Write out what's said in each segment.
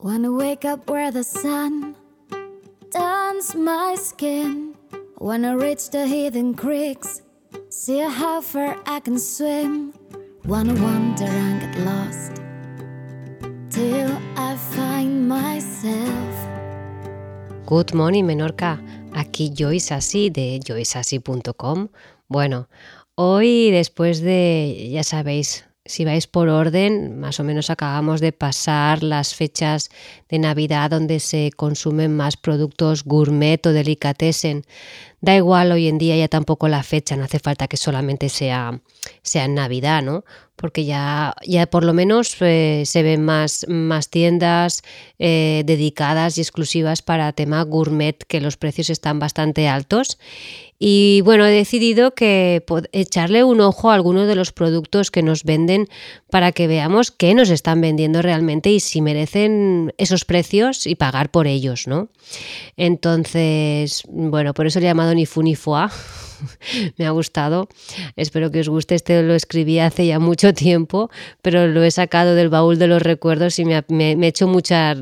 Wanna wake up where the sun turns my skin. Wanna reach the hidden creeks, see how far I can swim. Wanna wander and get lost till I find myself. Good morning, Menorca. Aquí Joyce de joyceasí.com. Bueno, hoy después de, ya sabéis, si vais por orden, más o menos acabamos de pasar las fechas de Navidad donde se consumen más productos gourmet o delicatessen. Da igual hoy en día ya tampoco la fecha, no hace falta que solamente sea, sea en Navidad, ¿no? Porque ya, ya por lo menos eh, se ven más, más tiendas eh, dedicadas y exclusivas para tema gourmet, que los precios están bastante altos. Y bueno, he decidido que echarle un ojo a algunos de los productos que nos venden para que veamos qué nos están vendiendo realmente y si merecen esos precios y pagar por ellos, ¿no? Entonces, bueno, por eso le he llamado ni fu ni foie. me ha gustado. Espero que os guste. Este lo escribí hace ya mucho tiempo, pero lo he sacado del baúl de los recuerdos y me ha, hecho mucha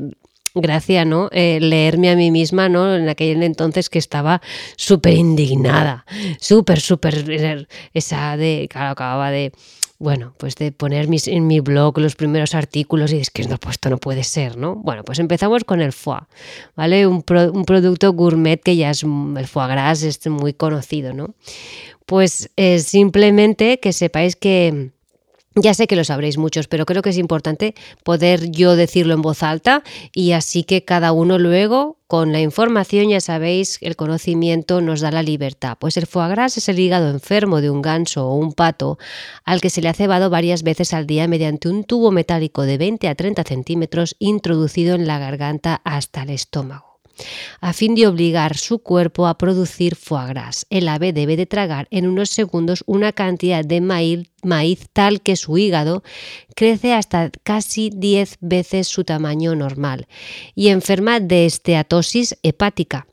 gracia, ¿no? Eh, leerme a mí misma, ¿no? En aquel entonces que estaba súper indignada, súper, súper, esa de, claro, acababa de bueno, pues de poner mis, en mi blog los primeros artículos y es que no, pues esto no puede ser, ¿no? Bueno, pues empezamos con el foie, ¿vale? Un, un producto gourmet que ya es, el foie gras es muy conocido, ¿no? Pues es simplemente que sepáis que ya sé que lo sabréis muchos, pero creo que es importante poder yo decirlo en voz alta y así que cada uno luego, con la información, ya sabéis, el conocimiento nos da la libertad. Pues el foie gras es el hígado enfermo de un ganso o un pato al que se le ha cebado varias veces al día mediante un tubo metálico de 20 a 30 centímetros introducido en la garganta hasta el estómago a fin de obligar su cuerpo a producir foie gras. El ave debe de tragar en unos segundos una cantidad de maíz, tal que su hígado crece hasta casi 10 veces su tamaño normal y enferma de esteatosis hepática.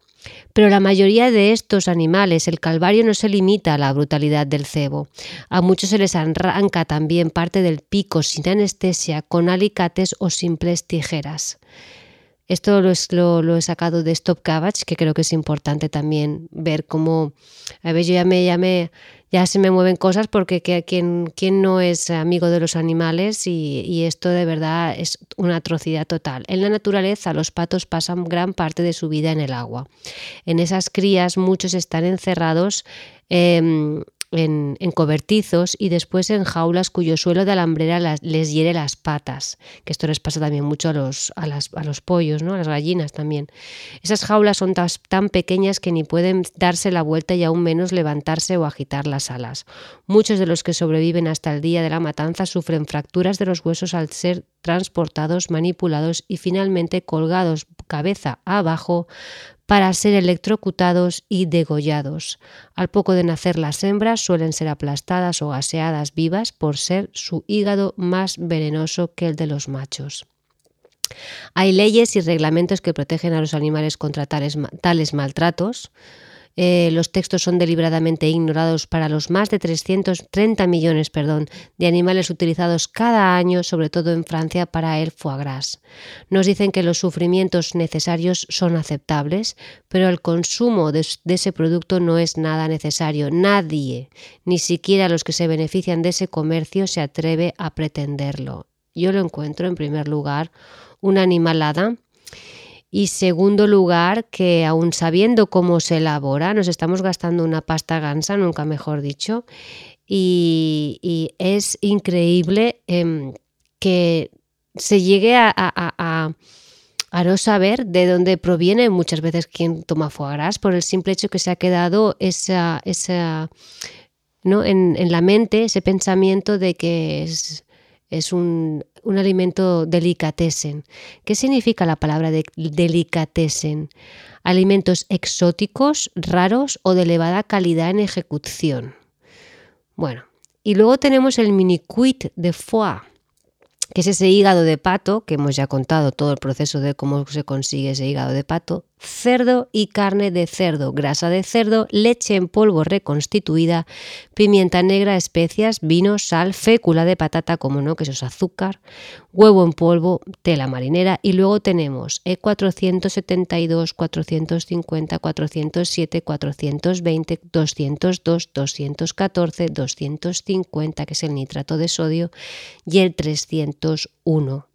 Pero la mayoría de estos animales, el calvario no se limita a la brutalidad del cebo. A muchos se les arranca también parte del pico sin anestesia, con alicates o simples tijeras. Esto lo, he sacado de Stop Cabbage, que creo que es importante también ver cómo, a ver, yo ya me, ya ya se me mueven cosas porque quien, quien no es amigo de los animales y, esto de verdad es una atrocidad total. En la naturaleza los patos pasan gran parte de su vida en el agua. En esas crías muchos están encerrados em, en, cobertizos y después en jaulas cuyo suelo de alambrera les hiere las patas, que esto les pasa también mucho a los, a a los pollos, ¿no? a las gallinas también. Esas jaulas son tan pequeñas que ni pueden darse la vuelta y aún menos levantarse o agitar las alas. Muchos de los que sobreviven hasta el día de la matanza sufren fracturas de los huesos al ser transportados, manipulados y finalmente colgados cabeza abajo para ser electrocutados y degollados. Al poco de nacer las hembras suelen ser aplastadas o gaseadas vivas por ser su hígado más venenoso que el de los machos. Hay leyes y reglamentos que protegen a los animales contra tales, tales maltratos. Eh, los textos son deliberadamente ignorados para los más de 330 millones perdón, de animales utilizados cada año, sobre todo en Francia, para el foie gras. Nos dicen que los sufrimientos necesarios son aceptables, pero el consumo de, de ese producto no es nada necesario. Nadie, ni siquiera los que se benefician de ese comercio, se atreve a pretenderlo. Yo lo encuentro, en primer lugar, una animalada y segundo lugar, que aún sabiendo cómo se elabora, nos estamos gastando una pasta gansa, nunca mejor dicho, y, es increíble em, que se llegue a, no saber de dónde proviene muchas veces quien toma foie gras por el simple hecho que se ha quedado esa, esa ¿no? en, en la mente ese pensamiento de que es es un, alimento delicatessen. ¿Qué significa la palabra de delicatessen? Alimentos exóticos, raros o de elevada calidad en ejecución. Bueno, y luego tenemos el mini quid de foie, que es ese hígado de pato, que hemos ya contado todo el proceso de cómo se consigue ese hígado de pato, cerdo y carne de cerdo, grasa de cerdo, leche en polvo reconstituida, pimienta negra, especias, vino, sal, fécula de patata, como no, que eso es azúcar, huevo en polvo, tela marinera y luego tenemos E472, 450, 407, 420, 202, 214, 250, que es el nitrato de sodio, y el 301.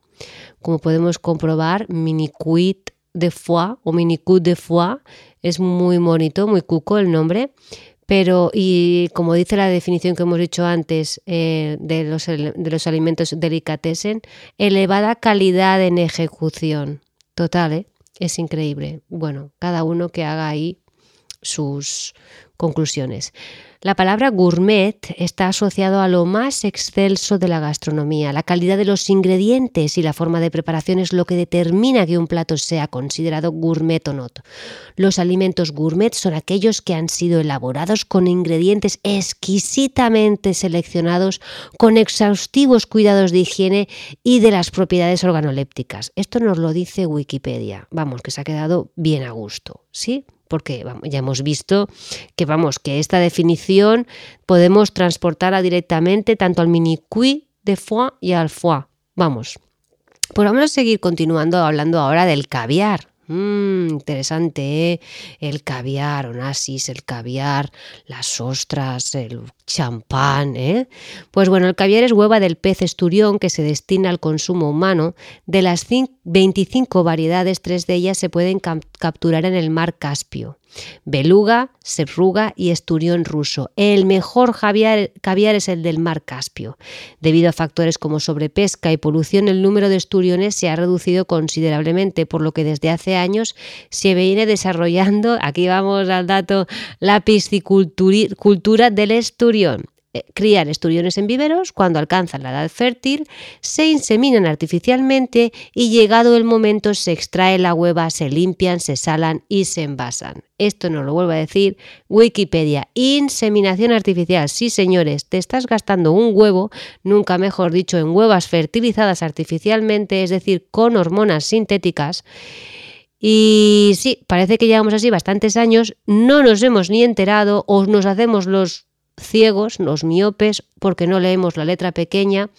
Como podemos comprobar, mini quit de foie o mini cut de foie es muy bonito, muy cuco el nombre. Pero, y como dice la definición que hemos dicho antes eh, de, los, de los alimentos delicatessen, elevada calidad en ejecución. Total, ¿eh? es increíble. Bueno, cada uno que haga ahí sus conclusiones. La palabra gourmet está asociado a lo más excelso de la gastronomía. La calidad de los ingredientes y la forma de preparación es lo que determina que un plato sea considerado gourmet o no. Los alimentos gourmet son aquellos que han sido elaborados con ingredientes exquisitamente seleccionados, con exhaustivos cuidados de higiene y de las propiedades organolépticas. Esto nos lo dice Wikipedia. Vamos, que se ha quedado bien a gusto, ¿sí? Porque ya hemos visto que vamos, que esta definición podemos transportarla directamente tanto al mini cuit de foie y al foie. Vamos. Pues vamos a seguir continuando hablando ahora del caviar. Mmm, interesante, ¿eh? El caviar, Onassis, el caviar, las ostras, el champán, ¿eh? Pues bueno, el caviar es hueva del pez esturión que se destina al consumo humano. De las 25 variedades, tres de ellas se pueden capturar en el mar Caspio beluga, serruga y esturión ruso. El mejor caviar, es el del mar Caspio. Debido a factores como sobrepesca y polución, el número de esturiones se ha reducido considerablemente, por lo que desde hace años se viene desarrollando, aquí vamos al dato, la piscicultura del esturión. Eh, criar esturiones en viveros, cuando alcanzan la edad fértil, se inseminan artificialmente y llegado el momento se extrae la hueva, se limpian, se salan y se envasan. Esto nos lo vuelvo a decir Wikipedia. Inseminación artificial. Sí, señores, te estás gastando un huevo, nunca mejor dicho, en huevas fertilizadas artificialmente, es decir, con hormonas sintéticas. Y sí, parece que llevamos así bastantes años, no nos hemos ni enterado o nos hacemos los ciegos, los miopes, porque no leemos la letra pequeña,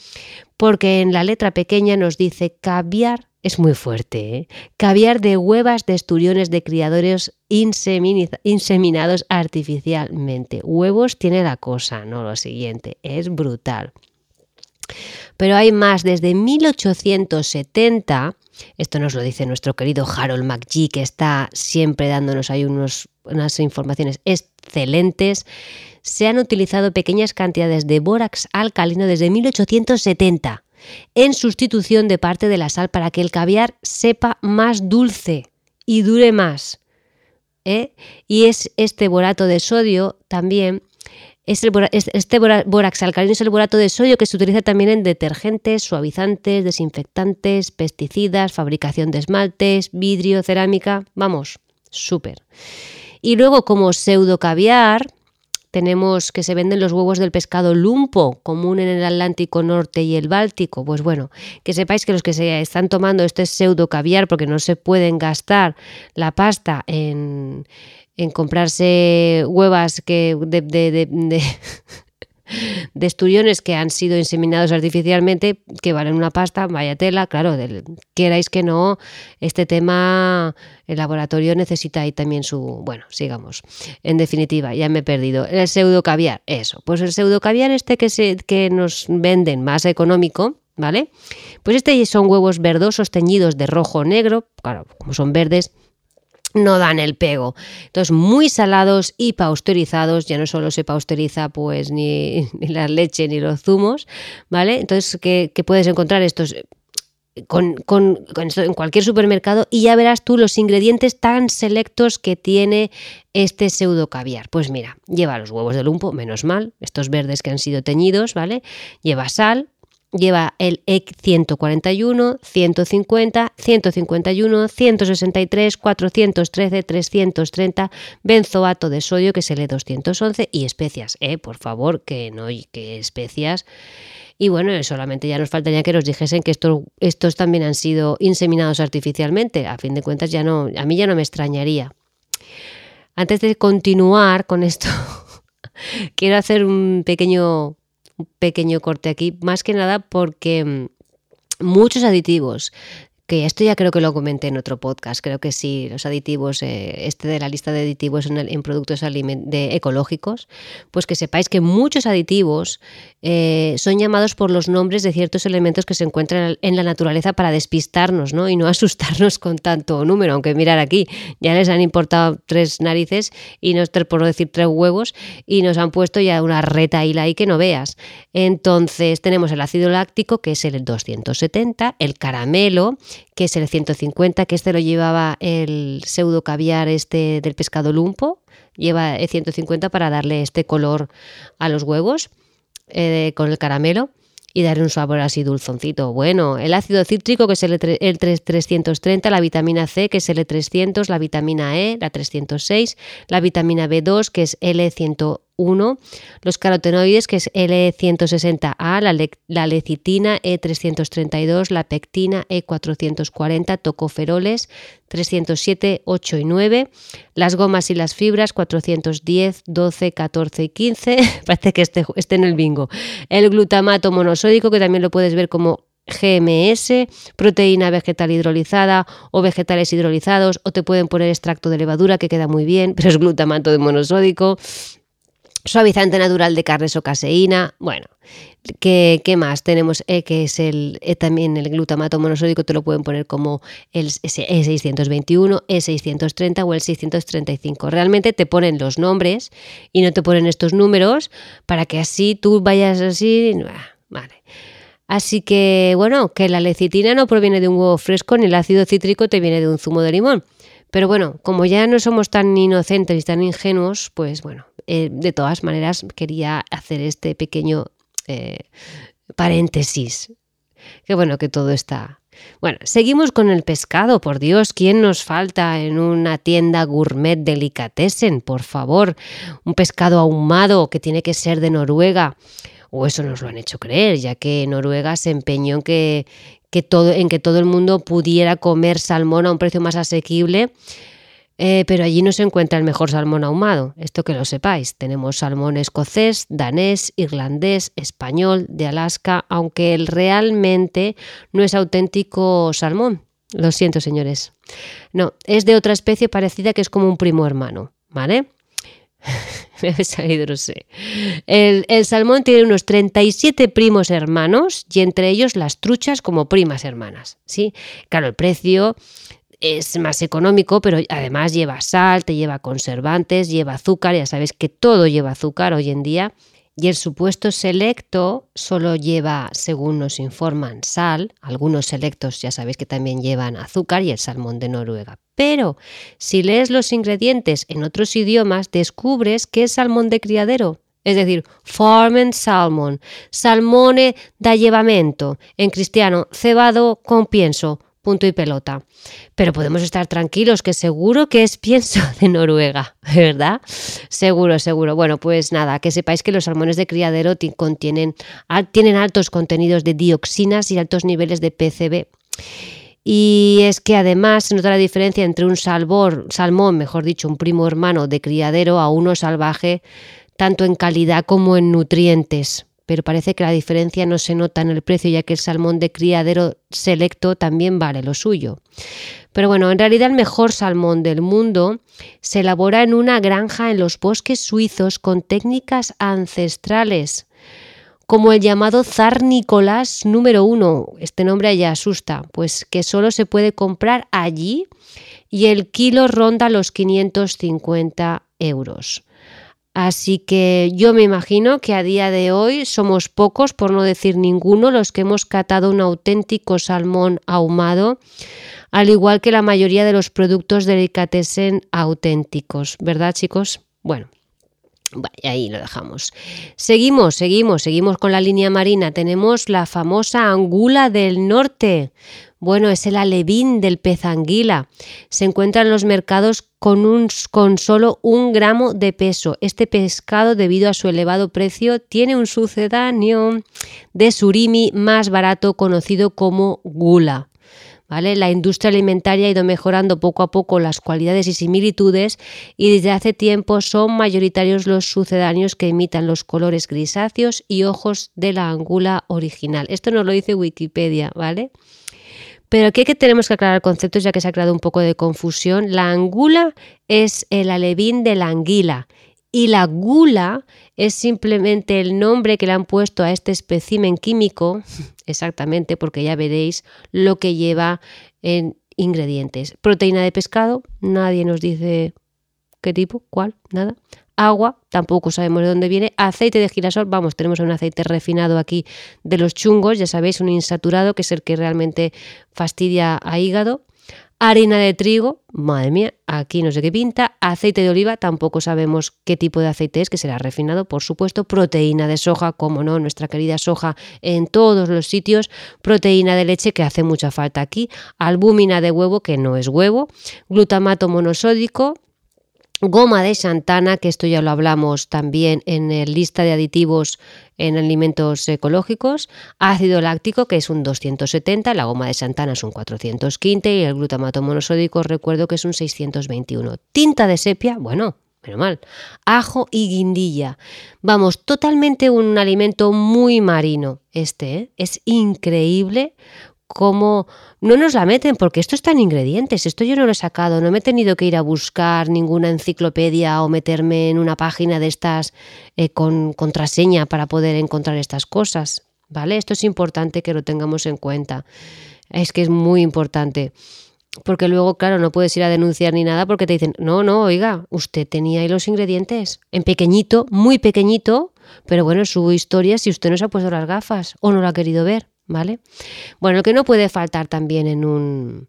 porque en la letra pequeña nos dice caviar, es muy fuerte, ¿eh? caviar de huevas de esturiones de criadores inseminados artificialmente. Huevos tiene la cosa, no lo siguiente, es brutal. Pero hay más, desde 1870, esto nos lo dice nuestro querido Harold McGee, que está siempre dándonos ahí unos, unas informaciones excelentes, se han utilizado pequeñas cantidades de bórax alcalino desde 1870 en sustitución de parte de la sal para que el caviar sepa más dulce y dure más. ¿eh? Y es este borato de sodio también, este bórax alcalino es el borato de sodio que se utiliza también en detergentes, suavizantes, desinfectantes, pesticidas, fabricación de esmaltes, vidrio, cerámica, vamos, súper. Y luego como pseudo caviar, tenemos que se venden los huevos del pescado lumpo, común en el Atlántico Norte y el Báltico. Pues bueno, que sepáis que los que se están tomando este pseudo caviar porque no se pueden gastar la pasta en, en comprarse huevas que de, de, de de esturiones que han sido inseminados artificialmente, que valen una pasta, vaya tela, claro, del, queráis que no, este tema, el laboratorio necesita ahí también su, bueno, sigamos, en definitiva, ya me he perdido, el pseudo caviar, eso, pues el pseudo caviar este que, se, que nos venden más económico, ¿vale? Pues este son huevos verdosos teñidos de rojo o negro, claro, como son verdes, no dan el pego. Entonces, muy salados y pasteurizados, ya no solo se pasteuriza pues ni, la leche ni los zumos, ¿vale? Entonces, que, puedes encontrar estos con, en cualquier supermercado y ya verás tú los ingredientes tan selectos que tiene este pseudo caviar. Pues mira, lleva los huevos de lumpo, menos mal, estos verdes que han sido teñidos, ¿vale? Lleva sal, lleva el EC 141, 150, 151, 163, 413, 330, benzoato de sodio, que es el E211, y especias, ¿eh? por favor, que no, que especias. Y bueno, solamente ya nos faltaría que nos dijesen que estos, estos también han sido inseminados artificialmente. A fin de cuentas, ya no, a mí ya no me extrañaría. Antes de continuar con esto, quiero hacer un pequeño pequeño corte aquí, más que nada porque mm, muchos aditivos esto ya creo que lo comenté en otro podcast, creo que sí, los aditivos, eh, este de la lista de aditivos en, productos de ecológicos, pues que sepáis que muchos aditivos eh, son llamados por los nombres de ciertos elementos que se encuentran en la naturaleza para despistarnos ¿no? y no asustarnos con tanto número, aunque mirar aquí, ya les han importado tres narices y no por decir tres huevos y nos han puesto ya una reta ahí que no veas. Entonces tenemos el ácido láctico que es el 270, el caramelo que es el 150, que este lo llevaba el pseudo caviar este del pescado lumpo, lleva el 150 para darle este color a los huevos eh, con el caramelo y darle un sabor así dulzoncito. Bueno, el ácido cítrico, que es el, el 330, la vitamina C, que es el 300, la vitamina E, la 306, la vitamina B2, que es L101 los carotenoides, que es L160A, la, la lecitina E332, la pectina E440, tocoferoles 307, 8 y 9, las gomas y las fibras 410, 12, 14 y 15, parece que esté, esté en el bingo, el glutamato monosódico, que también lo puedes ver como GMS, proteína vegetal hidrolizada o vegetales hidrolizados, o te pueden poner extracto de levadura que queda muy bien, pero es glutamato de monosódico, suavizante natural de carnes o caseína. Bueno, ¿qué, más? Tenemos E, que es el, e también el glutamato monosódico, te lo pueden poner como el E621, E630 o el 635. Realmente te ponen los nombres y no te ponen estos números para que así tú vayas así. Vale. Así que, bueno, que la lecitina no proviene de un huevo fresco ni el ácido cítrico te viene de un zumo de limón. Pero bueno, como ya no somos tan inocentes y tan ingenuos, pues bueno, eh, de todas maneras quería hacer este pequeño eh, paréntesis. Que bueno, que todo está... Bueno, seguimos con el pescado, por Dios, ¿quién nos falta en una tienda gourmet delicatessen? Por favor, un pescado ahumado que tiene que ser de Noruega o eso nos lo han hecho creer, ya que Noruega se empeñó en que, que todo, en que todo el mundo pudiera comer salmón a un precio más asequible. Eh, pero allí no se encuentra el mejor salmón ahumado, esto que lo sepáis. Tenemos salmón escocés, danés, irlandés, español, de Alaska, aunque él realmente no es auténtico salmón. Lo siento, señores. No, es de otra especie parecida que es como un primo hermano, ¿vale? Me he salido, no sé. El, salmón tiene unos 37 primos hermanos y entre ellos las truchas como primas hermanas. ¿sí? Claro, el precio es más económico, pero además lleva sal, te lleva conservantes, lleva azúcar, ya sabes que todo lleva azúcar hoy en día. Y el supuesto selecto solo lleva, según nos informan, sal. Algunos selectos ya sabéis que también llevan azúcar y el salmón de Noruega. Pero si lees los ingredientes en otros idiomas, descubres que es salmón de criadero. Es decir, farmen salmon, salmone da llevamento, en cristiano, cebado con pienso, punto y pelota. Pero podemos estar tranquilos que seguro que es pienso de Noruega, ¿verdad? Seguro, seguro. Bueno, pues nada, que sepáis que los salmones de criadero tienen altos contenidos de dioxinas y altos niveles de PCB. Y es que además se nota la diferencia entre un salmón, mejor dicho, un primo hermano de criadero a uno salvaje, tanto en calidad como en nutrientes pero parece que la diferencia no se nota en el precio ya que el salmón de criadero selecto también vale lo suyo. Pero bueno, en realidad el mejor salmón del mundo se elabora en una granja en los bosques suizos con técnicas ancestrales, como el llamado Zar Nicolás número uno. Este nombre ya asusta, pues que solo se puede comprar allí y el kilo ronda los 550 euros. Así que yo me imagino que a día de hoy somos pocos, por no decir ninguno, los que hemos catado un auténtico salmón ahumado, al igual que la mayoría de los productos delicatessen auténticos, ¿verdad chicos? Bueno, ahí lo dejamos. Seguimos, seguimos, seguimos con la línea marina. Tenemos la famosa angula del norte. Bueno, es el alevín del pez anguila. Se encuentra en los mercados con, solo un gramo de peso. Este pescado, debido a su elevado precio, tiene un sucedáneo de surimi más barato conocido como gula. La industria alimentaria ha ido mejorando poco a poco las cualidades y similitudes y desde hace tiempo son mayoritarios los sucedáneos que imitan los colores grisáceos y ojos de la angula original. Esto nos lo dice Wikipedia, ¿vale? Pero aquí que tenemos que aclarar conceptos ya que se ha creado un poco de confusión. La angula es el alevín de la anguila y la gula es simplemente el nombre que le han puesto a este espécimen químico, exactamente porque ya veréis lo que lleva en ingredientes. Proteína de pescado, nadie nos dice qué tipo, cuál, nada. Agua, tampoco sabemos de dónde viene. Aceite de girasol, vamos, tenemos un aceite refinado aquí de los chungos, ya sabéis, un insaturado que es el que realmente fastidia a hígado. Harina de trigo, madre mía, aquí no sé qué pinta, aceite de oliva, tampoco sabemos qué tipo de aceite es, que será refinado, por supuesto, proteína de soja, como no, nuestra querida soja en todos los sitios, proteína de leche, que hace mucha falta aquí, albúmina de huevo, que no es huevo, glutamato monosódico, goma de Santana, que esto ya lo hablamos también en el lista de aditivos en alimentos ecológicos, ácido láctico, que es un 270, la goma de Santana es un 415 y el glutamato monosódico recuerdo que es un 621. Tinta de sepia, bueno, pero mal. Ajo y guindilla. Vamos, totalmente un alimento muy marino este, ¿eh? es increíble cómo no nos la meten, porque esto está en ingredientes, esto yo no lo he sacado, no me he tenido que ir a buscar ninguna enciclopedia o meterme en una página de estas eh, con contraseña para poder encontrar estas cosas, ¿vale? Esto es importante que lo tengamos en cuenta, es que es muy importante. Porque luego, claro, no puedes ir a denunciar ni nada porque te dicen, no, no, oiga, usted tenía ahí los ingredientes, en pequeñito, muy pequeñito, pero bueno, su historia si usted no se ha puesto las gafas o no lo ha querido ver. ¿Vale? Bueno, lo que no puede faltar también en un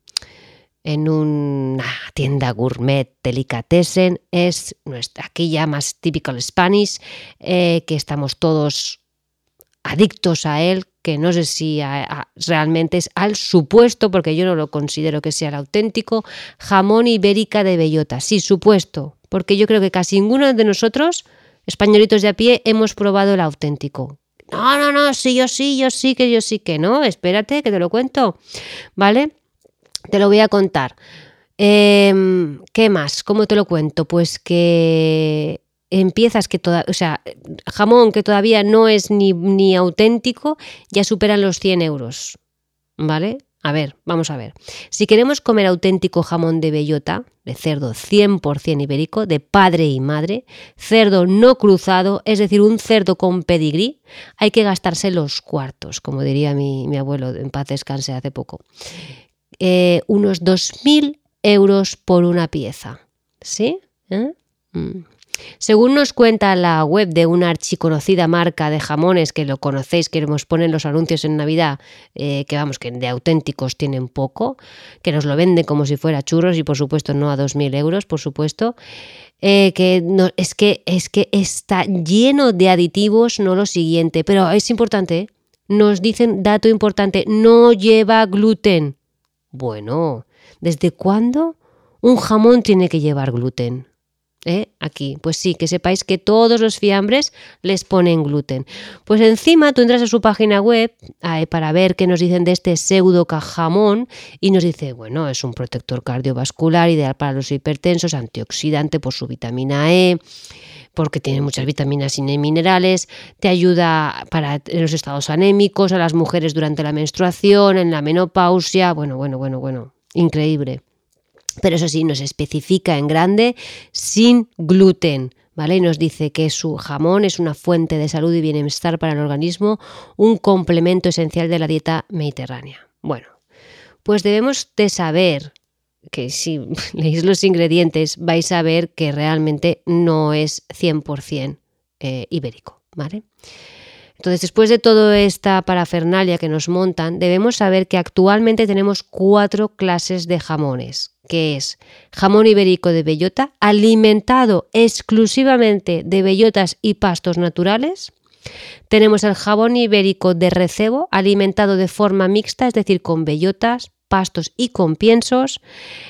en una tienda gourmet delicatessen es nuestra, aquí ya más typical Spanish, eh, que estamos todos adictos a él, que no sé si realmente es al supuesto, porque yo no lo considero que sea el auténtico, jamón ibérica de bellota. Sí, supuesto, porque yo creo que casi ninguno de nosotros, españolitos de a pie, hemos probado el auténtico. No, no, no, sí, yo sí, yo sí, que yo sí que no. Espérate, que te lo cuento. ¿Vale? Te lo voy a contar. Em, ¿Qué más? ¿Cómo te lo cuento? Pues que empiezas que toda, o sea, jamón que todavía no es ni, ni auténtico, ya superan los 100 euros. ¿Vale? A ver, vamos a ver. Si queremos comer auténtico jamón de bellota, de cerdo 100% ibérico, de padre y madre, cerdo no cruzado, es decir, un cerdo con pedigrí, hay que gastarse los cuartos, como diría mi, abuelo, en paz descanse hace poco. Eh, unos 2.000 euros por una pieza. ¿Sí? ¿Eh? Mm. Según nos cuenta la web de una archiconocida marca de jamones que lo conocéis, que nos ponen los anuncios en Navidad, eh, que vamos, que de auténticos tienen poco, que nos lo venden como si fuera churros y por supuesto no a 2.000 euros, por supuesto, eh, que no, es, que, es que está lleno de aditivos, no lo siguiente, pero es importante, ¿eh? nos dicen, dato importante, no lleva gluten. Bueno, ¿desde cuándo un jamón tiene que llevar gluten? ¿Eh? Aquí, pues sí, que sepáis que todos los fiambres les ponen gluten. Pues encima tú entras a su página web para ver qué nos dicen de este pseudo jamón y nos dice, bueno, es un protector cardiovascular ideal para los hipertensos, antioxidante por su vitamina E porque tiene muchas vitaminas y minerales, te ayuda para los estados anémicos, a las mujeres durante la menstruación, en la menopausia, bueno, bueno, bueno, bueno, increíble pero eso sí, nos especifica en grande sin gluten. ¿Vale? Y nos dice que su jamón es una fuente de salud y bienestar para el organismo, un complemento esencial de la dieta mediterránea. Bueno, pues debemos de saber que si leéis los ingredientes vais a ver que realmente no es 100% eh, ibérico, ¿vale? Entonces, después de toda esta parafernalia que nos montan, debemos saber que actualmente tenemos cuatro clases de jamones que es jamón ibérico de bellota, alimentado exclusivamente de bellotas y pastos naturales. Tenemos el jabón ibérico de recebo, alimentado de forma mixta, es decir, con bellotas, pastos y con piensos.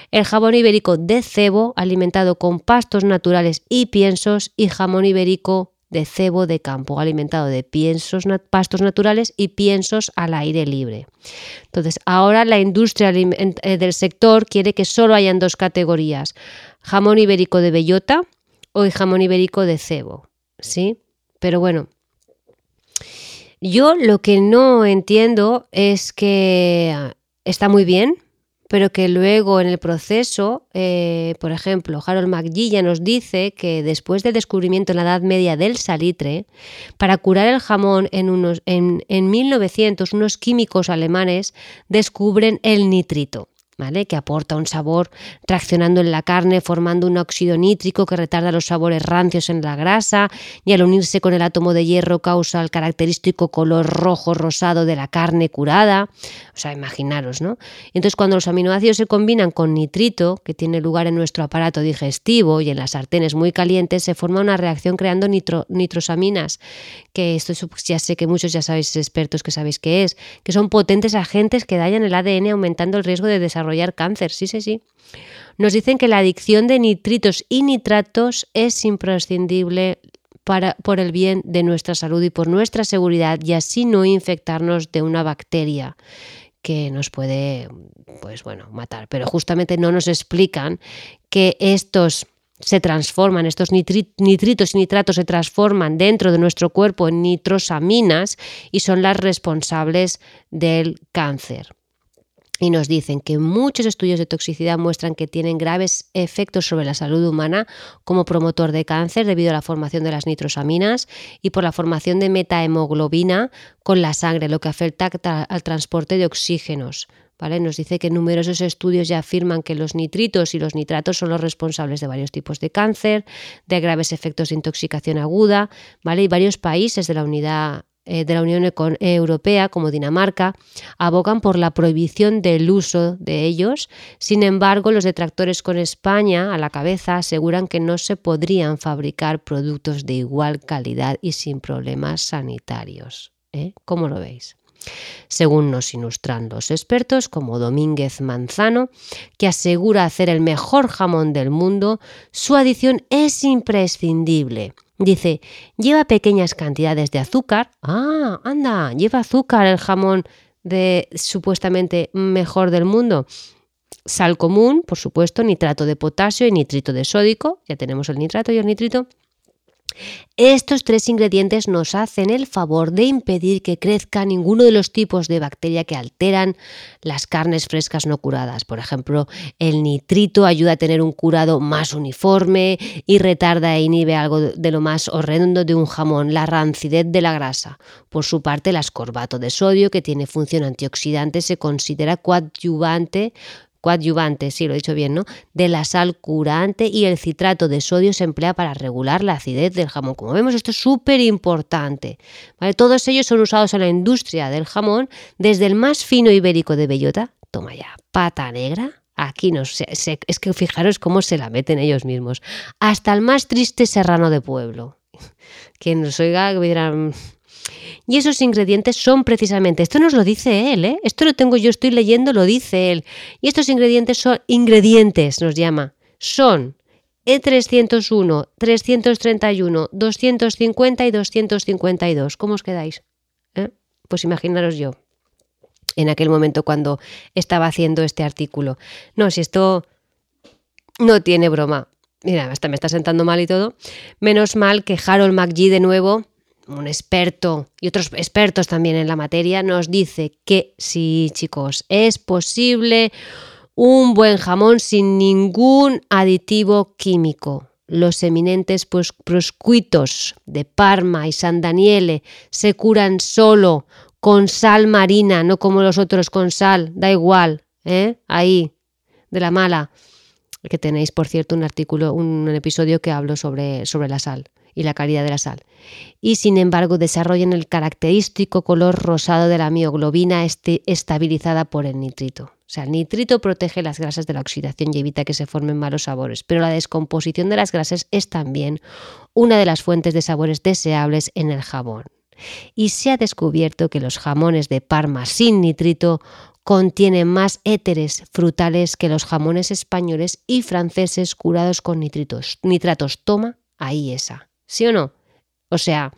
El jamón ibérico de cebo, alimentado con pastos naturales y piensos. Y jamón ibérico de cebo de campo, alimentado de piensos, pastos naturales y piensos al aire libre. Entonces, ahora la industria eh, del sector quiere que solo hayan dos categorías, jamón ibérico de bellota o jamón ibérico de cebo, ¿sí? Pero bueno, yo lo que no entiendo es que está muy bien, pero que luego en el proceso, eh, por ejemplo, Harold McGee ya nos dice que después del descubrimiento en la Edad Media del salitre, para curar el jamón en, unos, en, en 1900 unos químicos alemanes descubren el nitrito que aporta un sabor traccionando en la carne, formando un óxido nítrico que retarda los sabores rancios en la grasa y al unirse con el átomo de hierro causa el característico color rojo rosado de la carne curada. O sea, imaginaros, ¿no? Entonces, cuando los aminoácidos se combinan con nitrito, que tiene lugar en nuestro aparato digestivo y en las sartenes muy calientes, se forma una reacción creando nitrosaminas, que esto ya sé que muchos ya sabéis expertos que sabéis qué es, que son potentes agentes que dañan el ADN aumentando el riesgo de desarrollo cáncer, sí, sí, sí. Nos dicen que la adicción de nitritos y nitratos es imprescindible para, por el bien de nuestra salud y por nuestra seguridad y así no infectarnos de una bacteria que nos puede, pues bueno, matar. Pero justamente no nos explican que estos se transforman, estos nitritos y nitratos se transforman dentro de nuestro cuerpo en nitrosaminas y son las responsables del cáncer y nos dicen que muchos estudios de toxicidad muestran que tienen graves efectos sobre la salud humana como promotor de cáncer debido a la formación de las nitrosaminas y por la formación de metahemoglobina con la sangre, lo que afecta al transporte de oxígenos. ¿Vale? Nos dice que numerosos estudios ya afirman que los nitritos y los nitratos son los responsables de varios tipos de cáncer, de graves efectos de intoxicación aguda, ¿vale? Y varios países de la unidad de la Unión Europea, como Dinamarca, abogan por la prohibición del uso de ellos. Sin embargo, los detractores con España a la cabeza aseguran que no se podrían fabricar productos de igual calidad y sin problemas sanitarios. ¿eh? ¿Cómo lo veis? Según nos ilustran los expertos como Domínguez Manzano, que asegura hacer el mejor jamón del mundo, su adición es imprescindible Dice, lleva pequeñas cantidades de azúcar. Ah, anda, lleva azúcar el jamón de supuestamente mejor del mundo. Sal común, por supuesto, nitrato de potasio y nitrito de sódico. Ya tenemos el nitrato y el nitrito. Estos tres ingredientes nos hacen el favor de impedir que crezca ninguno de los tipos de bacteria que alteran las carnes frescas no curadas. Por ejemplo, el nitrito ayuda a tener un curado más uniforme y retarda e inhibe algo de lo más horrendo de un jamón, la rancidez de la grasa. Por su parte, el ascorbato de sodio, que tiene función antioxidante, se considera coadyuvante coadyuvante, sí lo he dicho bien, ¿no? De la sal curante y el citrato de sodio se emplea para regular la acidez del jamón. Como vemos, esto es súper importante. ¿vale? Todos ellos son usados en la industria del jamón, desde el más fino ibérico de bellota, toma ya, pata negra, aquí no sé, es que fijaros cómo se la meten ellos mismos, hasta el más triste serrano de pueblo. Quien nos oiga que dirán, y esos ingredientes son precisamente, esto nos lo dice él, ¿eh? esto lo tengo yo, estoy leyendo, lo dice él. Y estos ingredientes son ingredientes, nos llama, son E301, 331, 250 y 252. ¿Cómo os quedáis? ¿Eh? Pues imaginaros yo, en aquel momento cuando estaba haciendo este artículo. No, si esto no tiene broma. Mira, hasta me está sentando mal y todo. Menos mal que Harold McGee de nuevo un experto y otros expertos también en la materia, nos dice que sí, chicos, es posible un buen jamón sin ningún aditivo químico. Los eminentes proscuitos de Parma y San Daniele se curan solo con sal marina, no como los otros con sal, da igual, ¿eh? ahí, de la mala. Que tenéis, por cierto, un artículo, un episodio que hablo sobre, sobre la sal y la calidad de la sal. Y sin embargo desarrollan el característico color rosado de la mioglobina este, estabilizada por el nitrito. O sea, el nitrito protege las grasas de la oxidación y evita que se formen malos sabores, pero la descomposición de las grasas es también una de las fuentes de sabores deseables en el jabón. Y se ha descubierto que los jamones de Parma sin nitrito contienen más éteres frutales que los jamones españoles y franceses curados con nitritos, nitratos. Toma ahí esa. ¿Sí o no? O sea,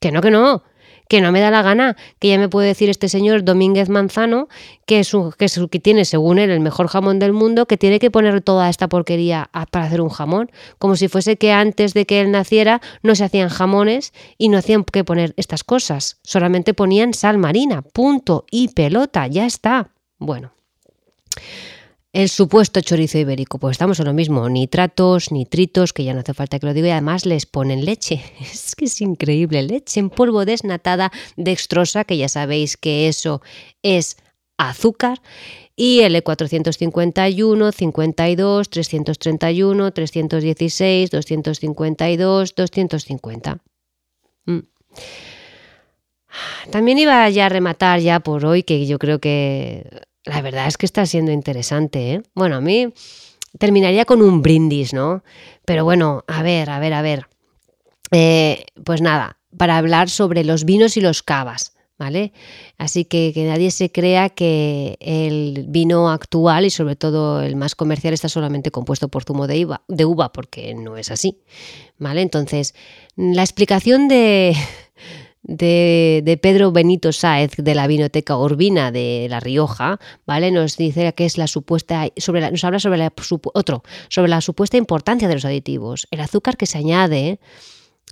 que no, que no, que no me da la gana, que ya me puede decir este señor Domínguez Manzano, que, es un, que, es, que tiene, según él, el mejor jamón del mundo, que tiene que poner toda esta porquería para hacer un jamón, como si fuese que antes de que él naciera no se hacían jamones y no hacían que poner estas cosas, solamente ponían sal marina, punto y pelota, ya está. Bueno. El supuesto chorizo ibérico, pues estamos en lo mismo, nitratos, nitritos, que ya no hace falta que lo diga, y además les ponen leche. Es que es increíble, leche en polvo desnatada, dextrosa, que ya sabéis que eso es azúcar, y el 451, 52, 331, 316, 252, 250. También iba ya a rematar ya por hoy, que yo creo que la verdad es que está siendo interesante. ¿eh? Bueno, a mí terminaría con un brindis, ¿no? Pero bueno, a ver, a ver, a ver. Eh, pues nada, para hablar sobre los vinos y los cavas. ¿Vale? Así que que nadie se crea que el vino actual y sobre todo el más comercial está solamente compuesto por zumo de, de uva, porque no es así. ¿Vale? Entonces, la explicación de, de, Pedro Benito Sáez de la Vinoteca Urbina de La Rioja, ¿vale? Nos dice que es la supuesta, sobre nos habla sobre la, otro, sobre la supuesta importancia de los aditivos. El azúcar que se añade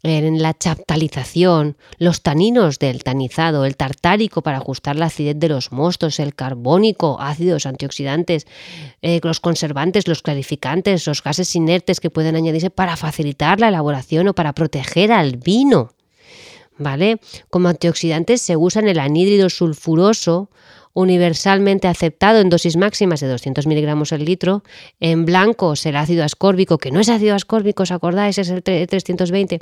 en la chaptalización, los taninos del tanizado, el tartárico para ajustar la acidez de los mostos, el carbónico, ácidos, antioxidantes, eh, los conservantes, los clarificantes, los gases inertes que pueden añadirse para facilitar la elaboración o para proteger al vino. ¿Vale? Como antioxidantes se usan el anhídrido sulfuroso, universalmente aceptado en dosis máximas de 200 miligramos al litro. En blancos el ácido ascórbico, que no es ácido ascórbico, ¿os acordáis? Es el 320.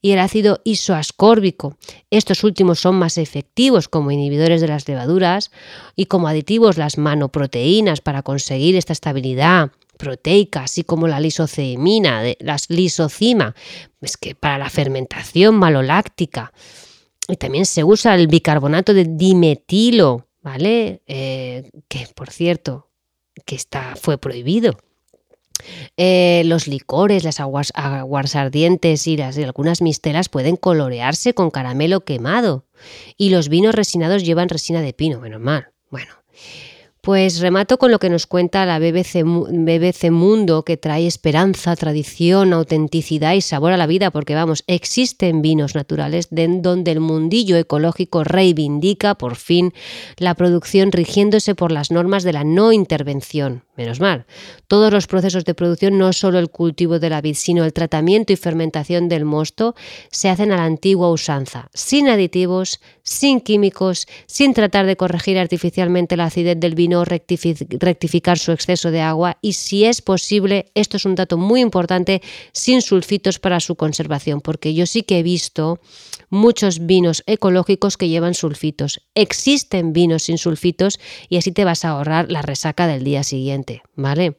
Y el ácido isoascórbico. Estos últimos son más efectivos como inhibidores de las levaduras y como aditivos las manoproteínas para conseguir esta estabilidad proteica, así como la lisocimina, la lisocima, es que para la fermentación maloláctica. Y también se usa el bicarbonato de dimetilo, ¿vale? Eh, que por cierto, que está, fue prohibido. Eh, los licores, las aguas, ardientes y, las, y algunas mistelas pueden colorearse con caramelo quemado. Y los vinos resinados llevan resina de pino, menos mal. Bueno, pues remato con lo que nos cuenta la BBC, Mundo, que trae esperanza, tradición, autenticidad y sabor a la vida, porque vamos, existen vinos naturales de donde el mundillo ecológico reivindica por fin la producción rigiéndose por las normas de la no intervención. Menos mal. Todos los procesos de producción, no solo el cultivo de la vid, sino el tratamiento y fermentación del mosto, se hacen a la antigua usanza, sin aditivos, sin químicos, sin tratar de corregir artificialmente la acidez del vino, rectificar su exceso de agua y, si es posible, esto es un dato muy importante, sin sulfitos para su conservación, porque yo sí que he visto muchos vinos ecológicos que llevan sulfitos. Existen vinos sin sulfitos y así te vas a ahorrar la resaca del día siguiente, ¿vale?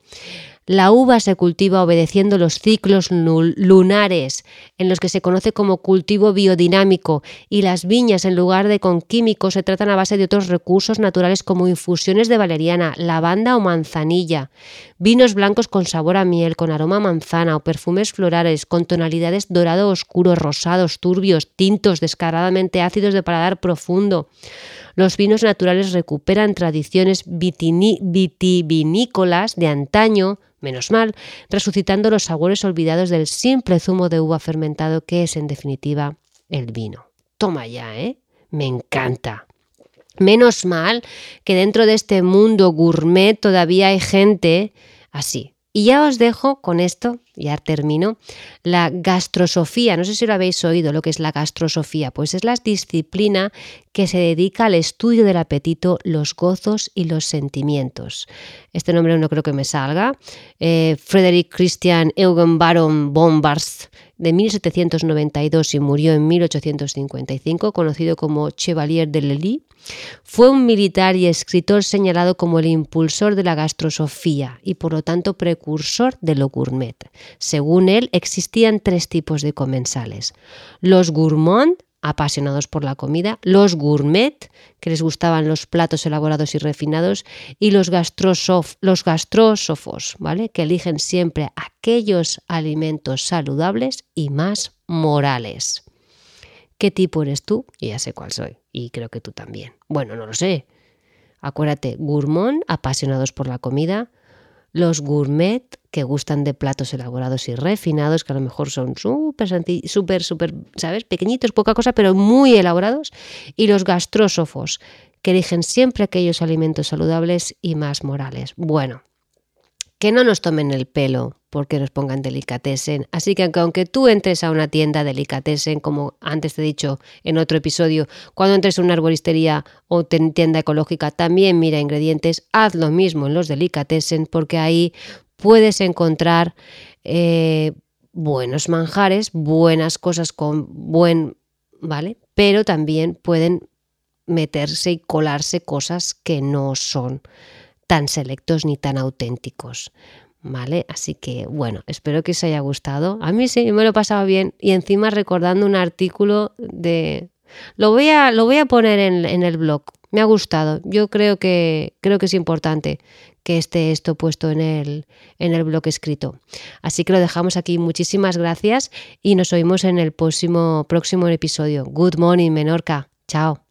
La uva se cultiva obedeciendo los ciclos lunares, en los que se conoce como cultivo biodinámico, y las viñas, en lugar de con químicos, se tratan a base de otros recursos naturales como infusiones de valeriana, lavanda o manzanilla, vinos blancos con sabor a miel, con aroma a manzana o perfumes florales, con tonalidades dorado oscuro, rosados, turbios, tintos, descaradamente ácidos de paladar profundo. Los vinos naturales recuperan tradiciones vitivinícolas de antaño, menos mal, resucitando los sabores olvidados del simple zumo de uva fermentado que es en definitiva el vino. Toma ya, ¿eh? Me encanta. Menos mal que dentro de este mundo gourmet todavía hay gente así. Y ya os dejo con esto ya termino, la gastrosofía. No sé si lo habéis oído, lo que es la gastrosofía. Pues es la disciplina que se dedica al estudio del apetito, los gozos y los sentimientos. Este nombre no creo que me salga. Eh, Frederick Christian Eugen Baron Bombars de 1792 y murió en 1855, conocido como Chevalier de Lely, fue un militar y escritor señalado como el impulsor de la gastrosofía y por lo tanto precursor de lo gourmet. Según él, existían tres tipos de comensales. Los gourmand, apasionados por la comida, los gourmet, que les gustaban los platos elaborados y refinados, y los, los gastrósofos, ¿vale? que eligen siempre aquellos alimentos saludables y más morales. ¿Qué tipo eres tú? Yo ya sé cuál soy, y creo que tú también. Bueno, no lo sé. Acuérdate, gourmand, apasionados por la comida, los gourmet que gustan de platos elaborados y refinados, que a lo mejor son súper, súper, súper, ¿sabes? Pequeñitos, poca cosa, pero muy elaborados. Y los gastrósofos, que eligen siempre aquellos alimentos saludables y más morales. Bueno, que no nos tomen el pelo porque nos pongan delicatessen. Así que aunque tú entres a una tienda delicatessen, como antes te he dicho en otro episodio, cuando entres a una arboristería o tienda ecológica, también mira ingredientes, haz lo mismo en los delicatessen porque ahí puedes encontrar eh, buenos manjares, buenas cosas con buen, ¿vale? Pero también pueden meterse y colarse cosas que no son tan selectos ni tan auténticos. ¿Vale? Así que bueno, espero que os haya gustado. A mí sí, me lo he pasado bien y encima recordando un artículo de... Lo voy a, lo voy a poner en, en el blog. Me ha gustado. Yo creo que, creo que es importante que esté esto puesto en el, en el blog escrito. Así que lo dejamos aquí. Muchísimas gracias y nos oímos en el próximo, próximo episodio. Good morning, Menorca. Chao.